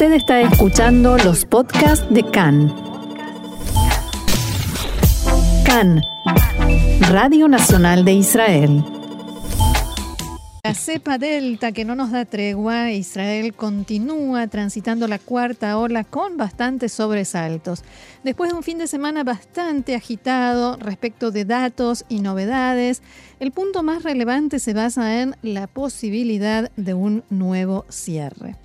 Usted está escuchando los podcasts de CAN. CAN, Radio Nacional de Israel. La cepa delta que no nos da tregua, Israel continúa transitando la cuarta ola con bastantes sobresaltos. Después de un fin de semana bastante agitado respecto de datos y novedades, el punto más relevante se basa en la posibilidad de un nuevo cierre.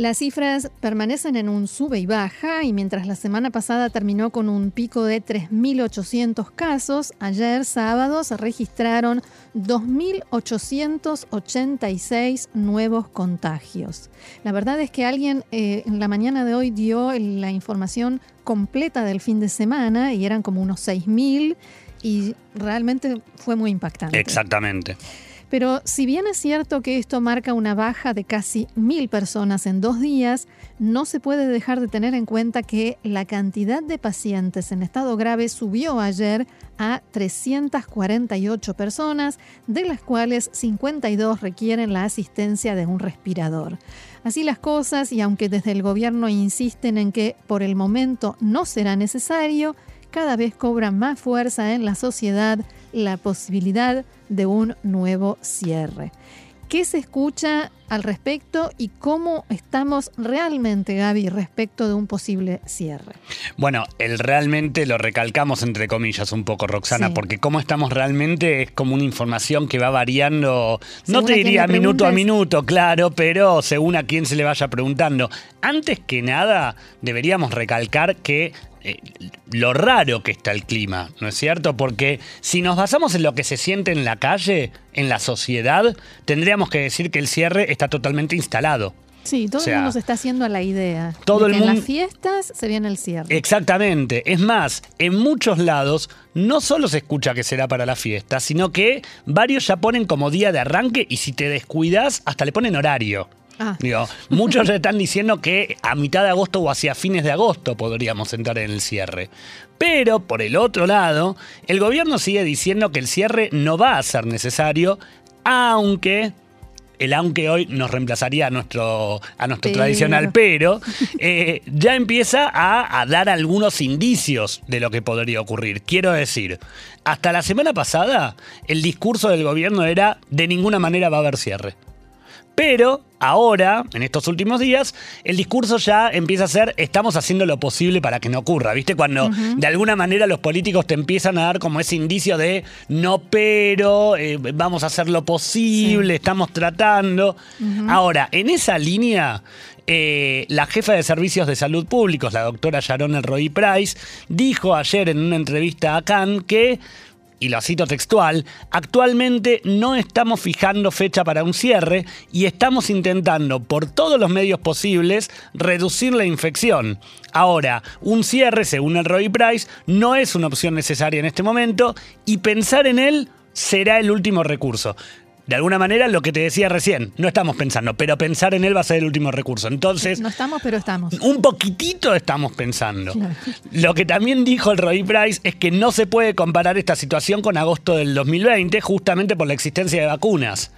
Las cifras permanecen en un sube y baja y mientras la semana pasada terminó con un pico de 3.800 casos, ayer sábado se registraron 2.886 nuevos contagios. La verdad es que alguien eh, en la mañana de hoy dio la información completa del fin de semana y eran como unos 6.000 y realmente fue muy impactante. Exactamente. Pero si bien es cierto que esto marca una baja de casi mil personas en dos días, no se puede dejar de tener en cuenta que la cantidad de pacientes en estado grave subió ayer a 348 personas, de las cuales 52 requieren la asistencia de un respirador. Así las cosas, y aunque desde el gobierno insisten en que por el momento no será necesario, cada vez cobra más fuerza en la sociedad la posibilidad de un nuevo cierre. ¿Qué se escucha al respecto y cómo estamos realmente, Gaby, respecto de un posible cierre? Bueno, el realmente lo recalcamos entre comillas un poco, Roxana, porque cómo estamos realmente es como una información que va variando, no te diría minuto a minuto, claro, pero según a quién se le vaya preguntando. Antes que nada, deberíamos recalcar que eh, lo raro que está el clima, ¿no es cierto? Porque si nos basamos en lo que se siente en la calle, en la sociedad, tendríamos que decir que el cierre está totalmente instalado. Sí, todo el mundo se está haciendo a la idea. Todo el mundo... En las fiestas se viene el cierre. Exactamente. Es más, en muchos lados no solo se escucha que será para la fiesta, sino que varios ya ponen como día de arranque y si te descuidas, hasta le ponen horario. Ah. muchos ya están diciendo que a mitad de agosto o hacia fines de agosto podríamos entrar en el cierre. Pero, por el otro lado, el gobierno sigue diciendo que el cierre no va a ser necesario, aunque el aunque hoy nos reemplazaría a nuestro, a nuestro tradicional pero, eh, ya empieza a, a, dar algunos indicios de lo que podría ocurrir. Quiero decir, hasta la semana pasada el discurso del gobierno era de ninguna manera va a haber cierre. Pero ahora, en estos últimos días, el discurso ya empieza a ser estamos haciendo lo posible para que no ocurra. ¿Viste? Cuando de alguna manera los políticos te empiezan a dar como ese indicio de no, pero eh, vamos a hacer lo posible, estamos tratando. Ahora, en esa línea, eh, la jefa de servicios de salud públicos, la doctora Sharon Elroy Price, dijo ayer en una entrevista a Cannes que y lo cito textual, actualmente no estamos fijando fecha para un cierre y estamos intentando por todos los medios posibles reducir la infección. Ahora, un cierre, según el Roy Price, no es una opción necesaria en este momento y pensar en él será el último recurso de alguna manera lo que te decía recién, no estamos pensando, pero pensar en él va a ser el último recurso. Entonces. No estamos, pero estamos. Un poquitito estamos pensando. Lo que también dijo el Roy Price es que no se puede comparar esta situación con agosto del 2020, justamente por la existencia de vacunas.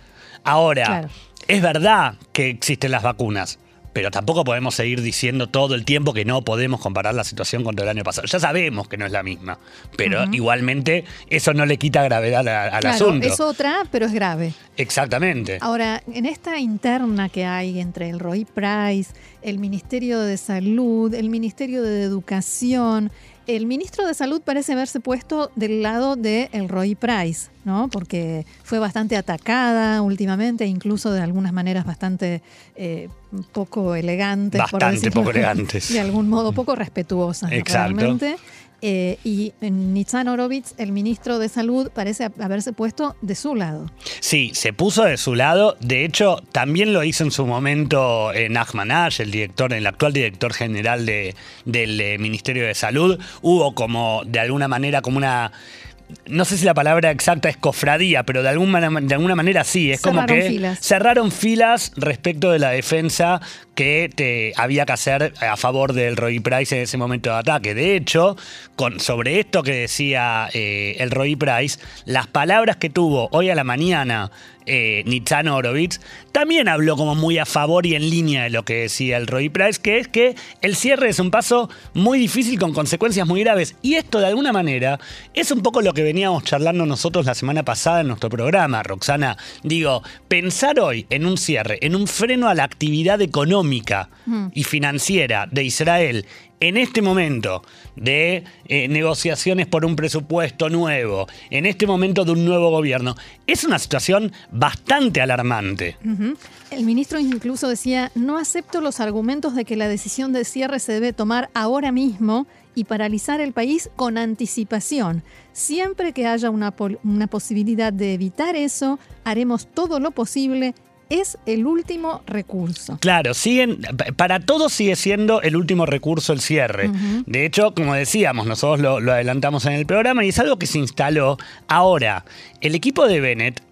Ahora, es verdad que existen las vacunas pero tampoco podemos seguir diciendo todo el tiempo que no podemos comparar la situación contra el año pasado. Ya sabemos que no es la misma, pero igualmente eso no le quita gravedad al claro, asunto. Es otra, pero es grave. Exactamente. Ahora, en esta interna que hay entre el Roy Price, el Ministerio de Salud, el Ministerio de Educación, el ministro de Salud parece haberse puesto del lado de el Roy Price, ¿no? Porque fue bastante atacada últimamente, incluso de algunas maneras bastante eh, poco elegantes. Bastante poco elegantes. De algún modo poco respetuosas. Exacto. Eh, y Nitzan Horowitz, el ministro de Salud, parece haberse puesto de su lado. Sí, se puso de su lado. De hecho, también lo hizo en su momento eh, Nachman el director, el actual director general de, del eh, Ministerio de Salud. Hubo como, de alguna manera, como una no sé si la palabra exacta es cofradía, pero de alguna, de alguna manera sí. Es como que filas. cerraron filas respecto de la defensa que te había que hacer a favor del Roy Price en ese momento de ataque. De hecho, sobre esto que decía eh, el Roy Price, las palabras que tuvo hoy a la mañana eh, Nitzan Horowitz, también habló como muy a favor y en línea de lo que decía el Roy Price, que es que el cierre es un paso muy difícil con consecuencias muy graves. Y esto de alguna manera es un poco lo que veníamos charlando nosotros la semana pasada en nuestro programa, Roxana. Digo, pensar hoy en un cierre, en un freno a la actividad económica mm. y financiera de Israel en este momento de eh, negociaciones por un presupuesto nuevo, en este momento de un nuevo gobierno, es una situación bastante alarmante. El ministro incluso decía, no acepto los argumentos de que la decisión de cierre se debe tomar ahora mismo y paralizar el país con anticipación. Siempre que haya una, una posibilidad de evitar eso, haremos todo lo posible es el último recurso. Claro, siguen, para todos sigue siendo el último recurso el cierre. De hecho, como decíamos, nosotros lo, lo adelantamos en el programa y es algo que se instaló. Ahora, el equipo de Bennett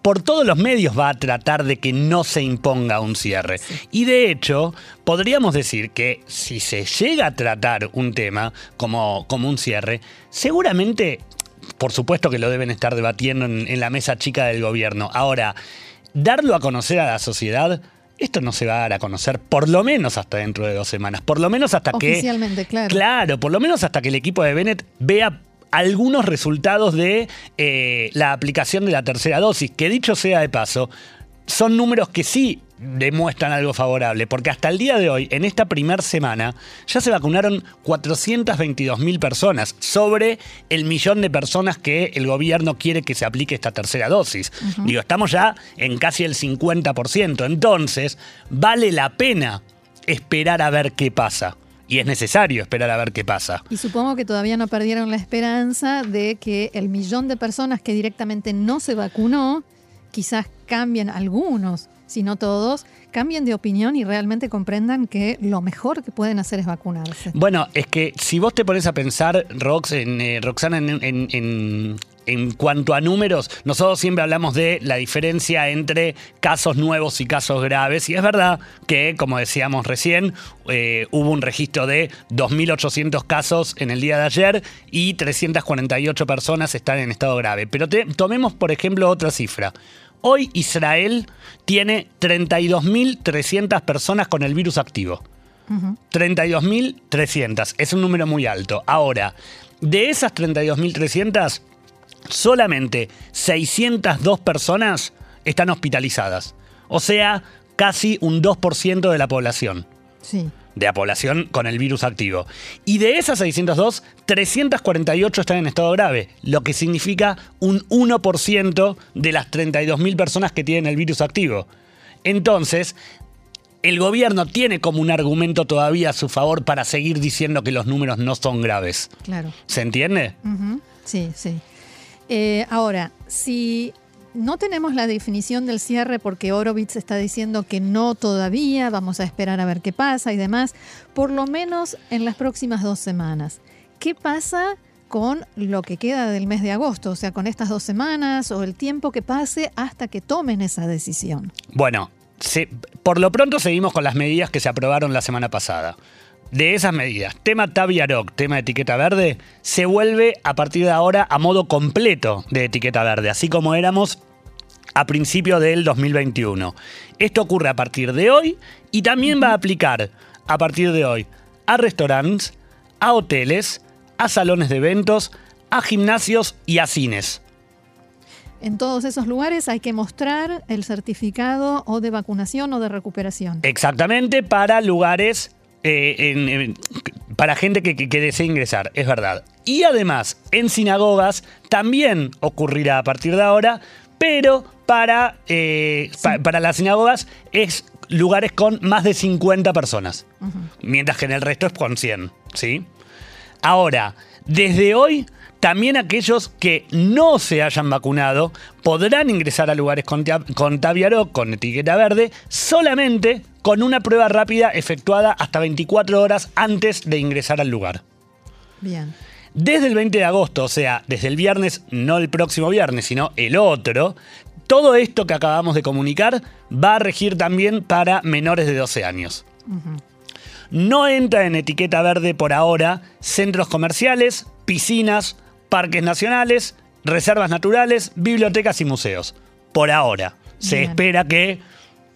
por todos los medios va a tratar de que no se imponga un cierre. Y de hecho, podríamos decir que si se llega a tratar un tema como, como un cierre, seguramente, por supuesto que lo deben estar debatiendo en la mesa chica del gobierno. Ahora, darlo a conocer a la sociedad, esto no se va a dar a conocer por lo menos hasta dentro de dos semanas. Por lo menos hasta que. Oficialmente, claro. Claro, por lo menos hasta que el equipo de Bennett vea algunos resultados de eh, la aplicación de la tercera dosis. Que dicho sea de paso, son números que sí demuestran algo favorable, porque hasta el día de hoy, en esta primera semana, ya se vacunaron 422 mil personas sobre el millón de personas que el gobierno quiere que se aplique esta tercera dosis. Digo, estamos ya en casi el 50%, entonces vale la pena esperar a ver qué pasa. Y es necesario esperar a ver qué pasa. Y supongo que todavía no perdieron la esperanza de que el millón de personas que directamente no se vacunó, quizás cambien algunos si no todos, cambien de opinión y realmente comprendan que lo mejor que pueden hacer es vacunarse. Bueno, es que si vos te pones a pensar, Rox, en, eh, Roxana, en, en cuanto a números, nosotros siempre hablamos de la diferencia entre casos nuevos y casos graves. Y es verdad que, como decíamos recién, eh, hubo un registro de 2.800 casos en el día de ayer y 348 personas están en estado grave. Pero tomemos, por ejemplo, otra cifra. Hoy Israel tiene 32.300 personas con el virus activo. 32.300, es un número muy alto. Ahora, de esas 32.300, solamente 602 personas están hospitalizadas. O sea, casi un 2% de la población. Sí de la población con el virus activo. Y de esas 602, 348 están en estado grave, lo que significa un 1% de las 32.000 personas que tienen el virus activo. Entonces, el gobierno tiene como un argumento todavía a su favor para seguir diciendo que los números no son graves. Claro. ¿Se entiende? Sí, sí. Eh, ahora, si no tenemos la definición del cierre porque Orovitz está diciendo que no todavía, vamos a esperar a ver qué pasa y demás, por lo menos en las próximas dos semanas. ¿Qué pasa con lo que queda del mes de agosto? O sea, con estas dos semanas o el tiempo que pase hasta que tomen esa decisión. Bueno, por lo pronto seguimos con las medidas que se aprobaron la semana pasada. De esas medidas, tema Taviaroc, tema etiqueta verde, se vuelve a partir de ahora a modo completo de etiqueta verde, así como éramos a principio del 2021. Esto ocurre a partir de hoy y también va a aplicar a partir de hoy a restaurantes, a hoteles, a salones de eventos, a gimnasios y a cines. En todos esos lugares hay que mostrar el certificado o de vacunación o de recuperación. Exactamente, para lugares, eh, para gente que, que, desee ingresar, es verdad. Y además, en sinagogas también ocurrirá a partir de ahora, pero para, eh, para las sinagogas es lugares con más de 50 personas, mientras que en el resto es con 100, ¿sí? Ahora, desde hoy, también aquellos que no se hayan vacunado podrán ingresar a lugares con, con Taviaro, con etiqueta verde, solamente con una prueba rápida efectuada hasta 24 horas antes de ingresar al lugar. Bien. Desde el 20 de agosto, o sea, desde el viernes, no el próximo viernes, sino el otro, Todo esto que acabamos de comunicar va a regir también para menores de 12 años. No entra en etiqueta verde por ahora centros comerciales, piscinas, parques nacionales, reservas naturales, bibliotecas y museos. Por ahora. Se espera que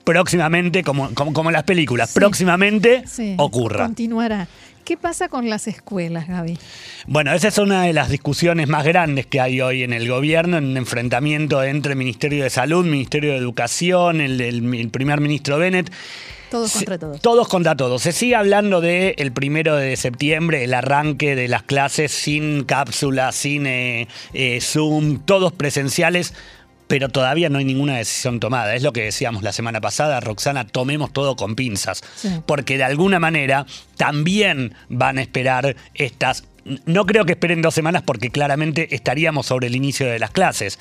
próximamente, como, como, las películas, próximamente ocurra. Continuará. ¿Qué pasa con las escuelas, Gaby? Bueno, esa es una de las discusiones más grandes que hay hoy en el gobierno, en un enfrentamiento entre Ministerio de Salud, Ministerio de Educación, el, primer ministro Bennett. Todos contra todos. Todos contra todos. Se sigue hablando del el primero de septiembre, el arranque de las clases sin cápsula, sin eh, eh, Zoom, todos presenciales pero todavía no hay ninguna decisión tomada. Es lo que decíamos la semana pasada, Roxana, tomemos todo con pinzas, porque de alguna manera también van a esperar estas... No creo que esperen dos semanas porque claramente estaríamos sobre el inicio de las clases,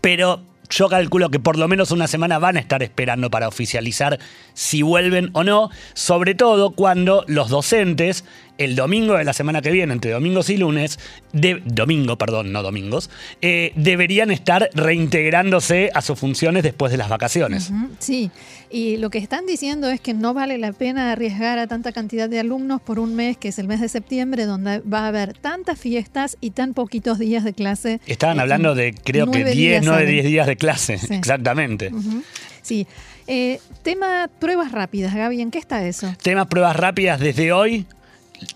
pero yo calculo que por lo menos una semana van a estar esperando para oficializar si vuelven o no, sobre todo cuando los docentes el domingo de la semana que viene, entre domingos y lunes, de, domingo, perdón, no domingos, eh, deberían estar reintegrándose a sus funciones después de las vacaciones. sí, y lo que están diciendo es que no vale la pena arriesgar a tanta cantidad de alumnos por un mes, que es el mes de septiembre, donde va a haber tantas fiestas y tan poquitos días de clase. Estaban eh, hablando de creo que 10, 9, 10 días de clase, exactamente. Sí. Eh, tema pruebas rápidas, Gaby, ¿en qué está eso? Tema pruebas rápidas desde hoy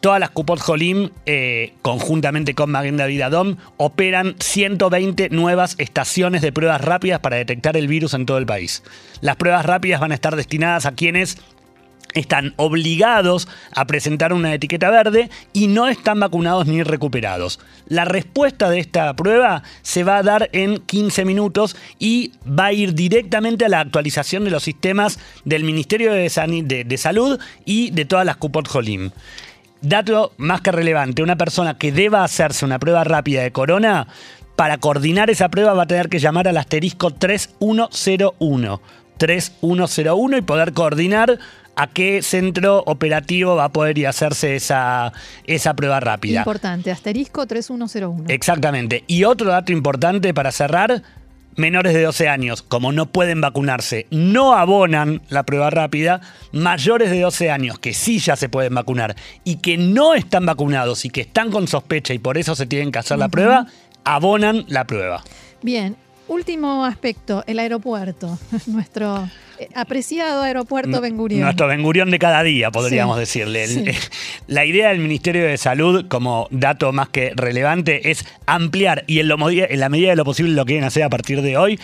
todas las Cupot Jolim, eh, conjuntamente con Maguen David Adom, operan 120 nuevas estaciones de pruebas rápidas para detectar el virus en todo el país. Las pruebas rápidas van a estar destinadas a quienes están obligados a presentar una etiqueta verde y no están vacunados ni recuperados. La respuesta de esta prueba se va a dar en 15 minutos y va a ir directamente a la actualización de los sistemas del Ministerio de, Salud y de todas las Cupot Jolim. Dato más que relevante, una persona que deba hacerse una prueba rápida de corona, para coordinar esa prueba va a tener que llamar al asterisco 3101. 3101 y poder coordinar a qué centro operativo va a poder ir a hacerse esa, esa prueba rápida. Importante, asterisco 3101. Exactamente. Y otro dato importante para cerrar, menores de 12 años, como no pueden vacunarse, no abonan la prueba rápida, mayores de 12 años que sí ya se pueden vacunar y que no están vacunados y que están con sospecha y por eso se tienen que hacer la prueba, abonan la prueba. Bien, último aspecto, el aeropuerto, nuestro eh, apreciado aeropuerto Ben Gurión. Nuestro Ben Gurión de cada día, podríamos decirle. La idea del Ministerio de Salud, como dato más que relevante, es ampliar y en, en la medida de lo posible lo quieren hacer a partir de hoy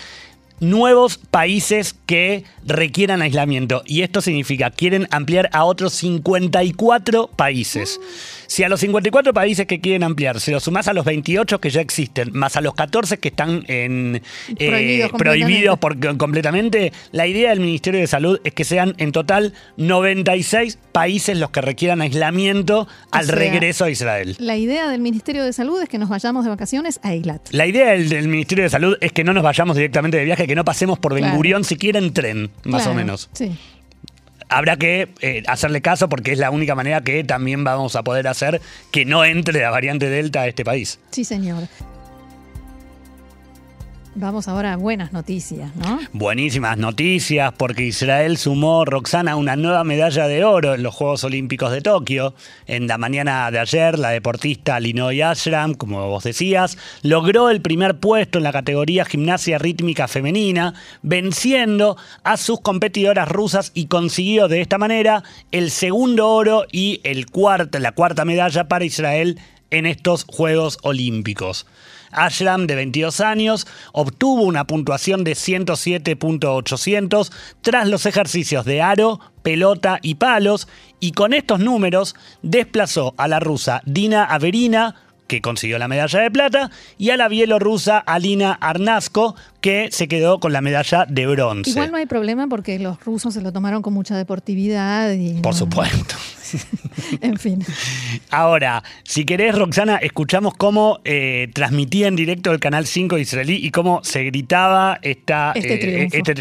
nuevos países que requieran aislamiento. Y esto significa, quieren ampliar a otros 54 países. Si a los 54 países que quieren ampliar se los sumás a los 28 que ya existen, más a los 14 que están en, eh, prohibidos, completamente, la idea del Ministerio de Salud es que sean en total 96 países los que requieran aislamiento al regreso a Israel. La idea del Ministerio de Salud es que nos vayamos de vacaciones a Eilat. La idea del, Ministerio de Salud es que no nos vayamos directamente de viaje, que no pasemos por Ben Gurión siquiera en tren, más o menos. Sí habrá que eh, hacerle caso porque es la única manera que también vamos a poder hacer que no entre la variante Delta a este país. Sí, señor. Vamos ahora a buenas noticias, ¿no? Buenísimas noticias porque Israel sumó, Roxana, una nueva medalla de oro en los Juegos Olímpicos de Tokio. En la mañana de ayer, la deportista Linoy Ashram, como vos decías, logró el primer puesto en la categoría gimnasia rítmica femenina, venciendo a sus competidoras rusas y consiguió de esta manera el segundo oro y el la cuarta medalla para Israel en estos Juegos Olímpicos. Ashram, de 22 años, obtuvo una puntuación de 107.800 tras los ejercicios de aro, pelota y palos, y con estos números desplazó a la rusa Dina Averina que consiguió la medalla de plata, y a la bielorrusa Alina Arnasko, que se quedó con la medalla de bronce. Igual no hay problema porque los rusos se lo tomaron con mucha deportividad. Y Por supuesto. en fin. Ahora, si querés, Roxana, escuchamos cómo eh, transmitía en directo el Canal 5 israelí y cómo se gritaba esta, este triunfo. Este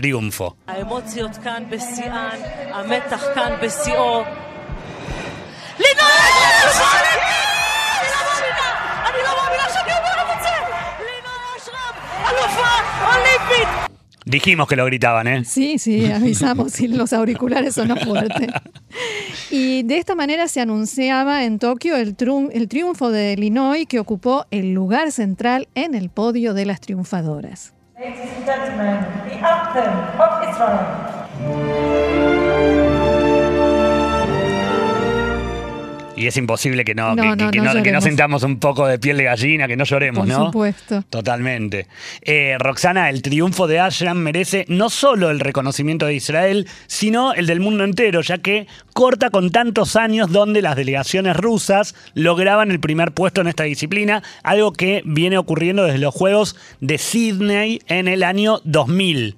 Dijimos que lo gritaban, ¿eh? Sí, sí, avisamos si los auriculares son fuerte. Y de esta manera se anunciaba en Tokio el, el triunfo de Illinois que ocupó el lugar central en el podio de las triunfadoras. Y es imposible que no, que, no, sintamos un poco de piel de gallina, que no lloremos, ¿no? Por supuesto. Totalmente. Eh, Roxana, el triunfo de Ashram merece no solo el reconocimiento de Israel, sino el del mundo entero, ya que corta con tantos años donde las delegaciones rusas lograban el primer puesto en esta disciplina, algo que viene ocurriendo desde los Juegos de Sydney en el año 2000.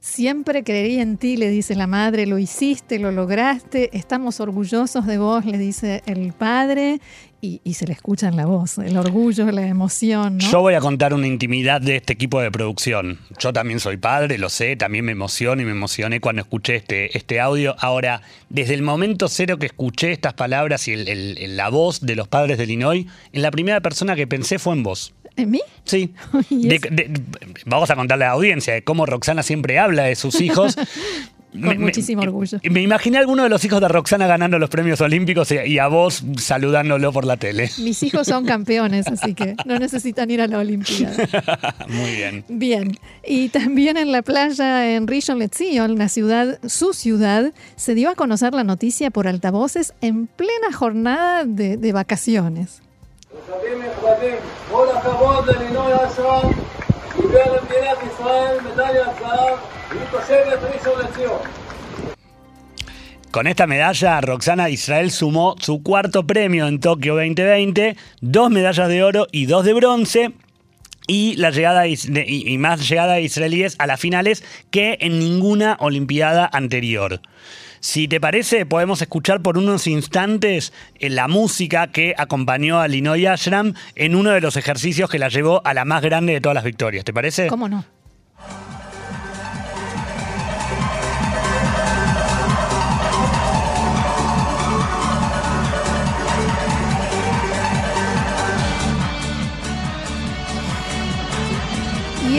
Siempre creí en ti, le dice la madre, lo hiciste, lo lograste, estamos orgullosos de vos, le dice el padre, y, se le escucha en la voz, el orgullo, la emoción. Yo voy a contar una intimidad de este equipo de producción. Yo también soy padre, lo sé, también me emociono y me emocioné cuando escuché este, este audio. Ahora, desde el momento cero que escuché estas palabras y la voz de los padres de Illinois, en la primera persona que pensé fue en vos. ¿En mí? Sí. vamos a contarle a la audiencia de cómo Roxana siempre habla de sus hijos. Con muchísimo orgullo. Me imaginé a alguno de los hijos de Roxana ganando los premios olímpicos y, a vos saludándolo por la tele. Mis hijos son campeones, así que no necesitan ir a la Olimpiada. Muy bien. Bien. Y también en la playa en Rishon LeZion, la ciudad, su ciudad, se dio a conocer la noticia por altavoces en plena jornada de vacaciones. Con esta medalla, Roxana Israel sumó su cuarto premio en Tokio 2020, dos medallas de oro y dos de bronce, y, la llegada y más llegada de israelíes a las finales que en ninguna Olimpiada anterior. Si te parece, podemos escuchar por unos instantes eh, la música que acompañó a Linoy Ashram en uno de los ejercicios que la llevó a la más grande de todas las victorias. ¿Te parece? ¿Cómo no?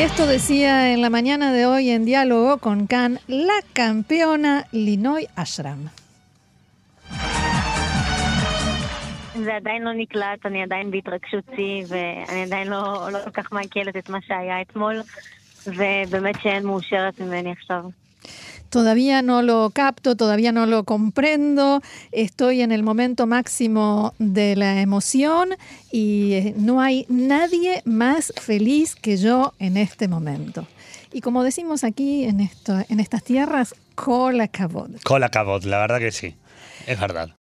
Y esto decía en la mañana de hoy en diálogo con Khan la campeona Linoy Ashram. זה עדיין לא נקלט, אני עדיין בהתרגשות שיא, ואני עדיין לא, לא כל כך מעכלת את מה שהיה אתמול, ובאמת שאין מאושרת ממני עכשיו. Todavía no lo capto, todavía no lo comprendo, estoy en el momento máximo de la emoción y eh, no hay nadie más feliz que yo en este momento. Y como decimos aquí en, esto, en estas tierras, cola cabot. Cola cabot, la verdad que sí, es verdad.